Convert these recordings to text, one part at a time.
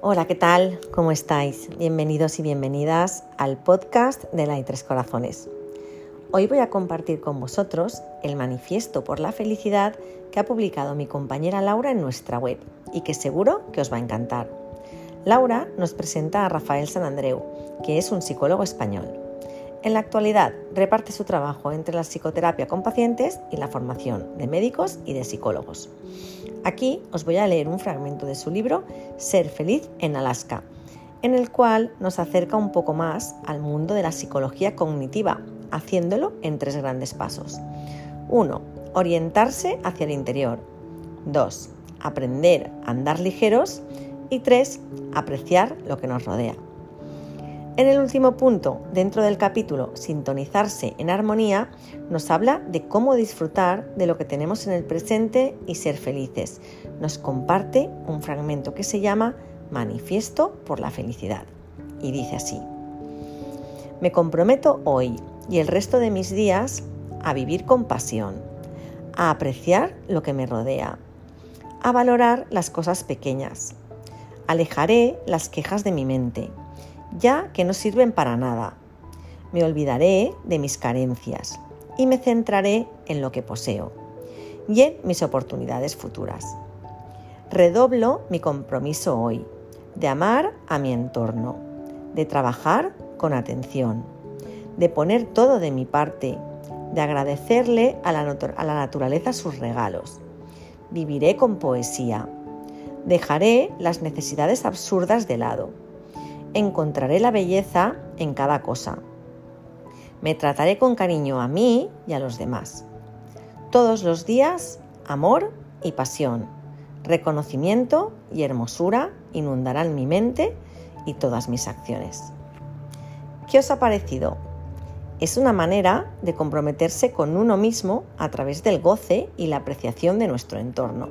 Hola, ¿qué tal? ¿Cómo estáis? Bienvenidos y bienvenidas al podcast de la Tres Corazones. Hoy voy a compartir con vosotros el manifiesto por la felicidad que ha publicado mi compañera Laura en nuestra web y que seguro que os va a encantar. Laura nos presenta a Rafael San Andreu, que es un psicólogo español. En la actualidad reparte su trabajo entre la psicoterapia con pacientes y la formación de médicos y de psicólogos. Aquí os voy a leer un fragmento de su libro Ser feliz en Alaska, en el cual nos acerca un poco más al mundo de la psicología cognitiva, haciéndolo en tres grandes pasos. 1. Orientarse hacia el interior. 2. Aprender a andar ligeros. Y 3. Apreciar lo que nos rodea. En el último punto, dentro del capítulo Sintonizarse en armonía, nos habla de cómo disfrutar de lo que tenemos en el presente y ser felices. Nos comparte un fragmento que se llama Manifiesto por la Felicidad. Y dice así, me comprometo hoy y el resto de mis días a vivir con pasión, a apreciar lo que me rodea, a valorar las cosas pequeñas. Alejaré las quejas de mi mente ya que no sirven para nada. Me olvidaré de mis carencias y me centraré en lo que poseo y en mis oportunidades futuras. Redoblo mi compromiso hoy de amar a mi entorno, de trabajar con atención, de poner todo de mi parte, de agradecerle a la, a la naturaleza sus regalos. Viviré con poesía. Dejaré las necesidades absurdas de lado encontraré la belleza en cada cosa. Me trataré con cariño a mí y a los demás. Todos los días, amor y pasión, reconocimiento y hermosura inundarán mi mente y todas mis acciones. ¿Qué os ha parecido? Es una manera de comprometerse con uno mismo a través del goce y la apreciación de nuestro entorno,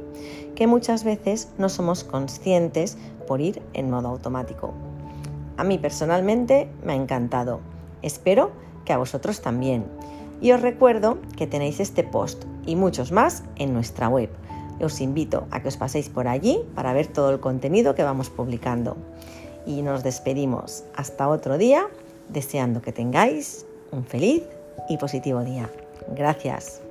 que muchas veces no somos conscientes por ir en modo automático. A mí personalmente me ha encantado. Espero que a vosotros también. Y os recuerdo que tenéis este post y muchos más en nuestra web. Os invito a que os paséis por allí para ver todo el contenido que vamos publicando. Y nos despedimos hasta otro día, deseando que tengáis un feliz y positivo día. Gracias.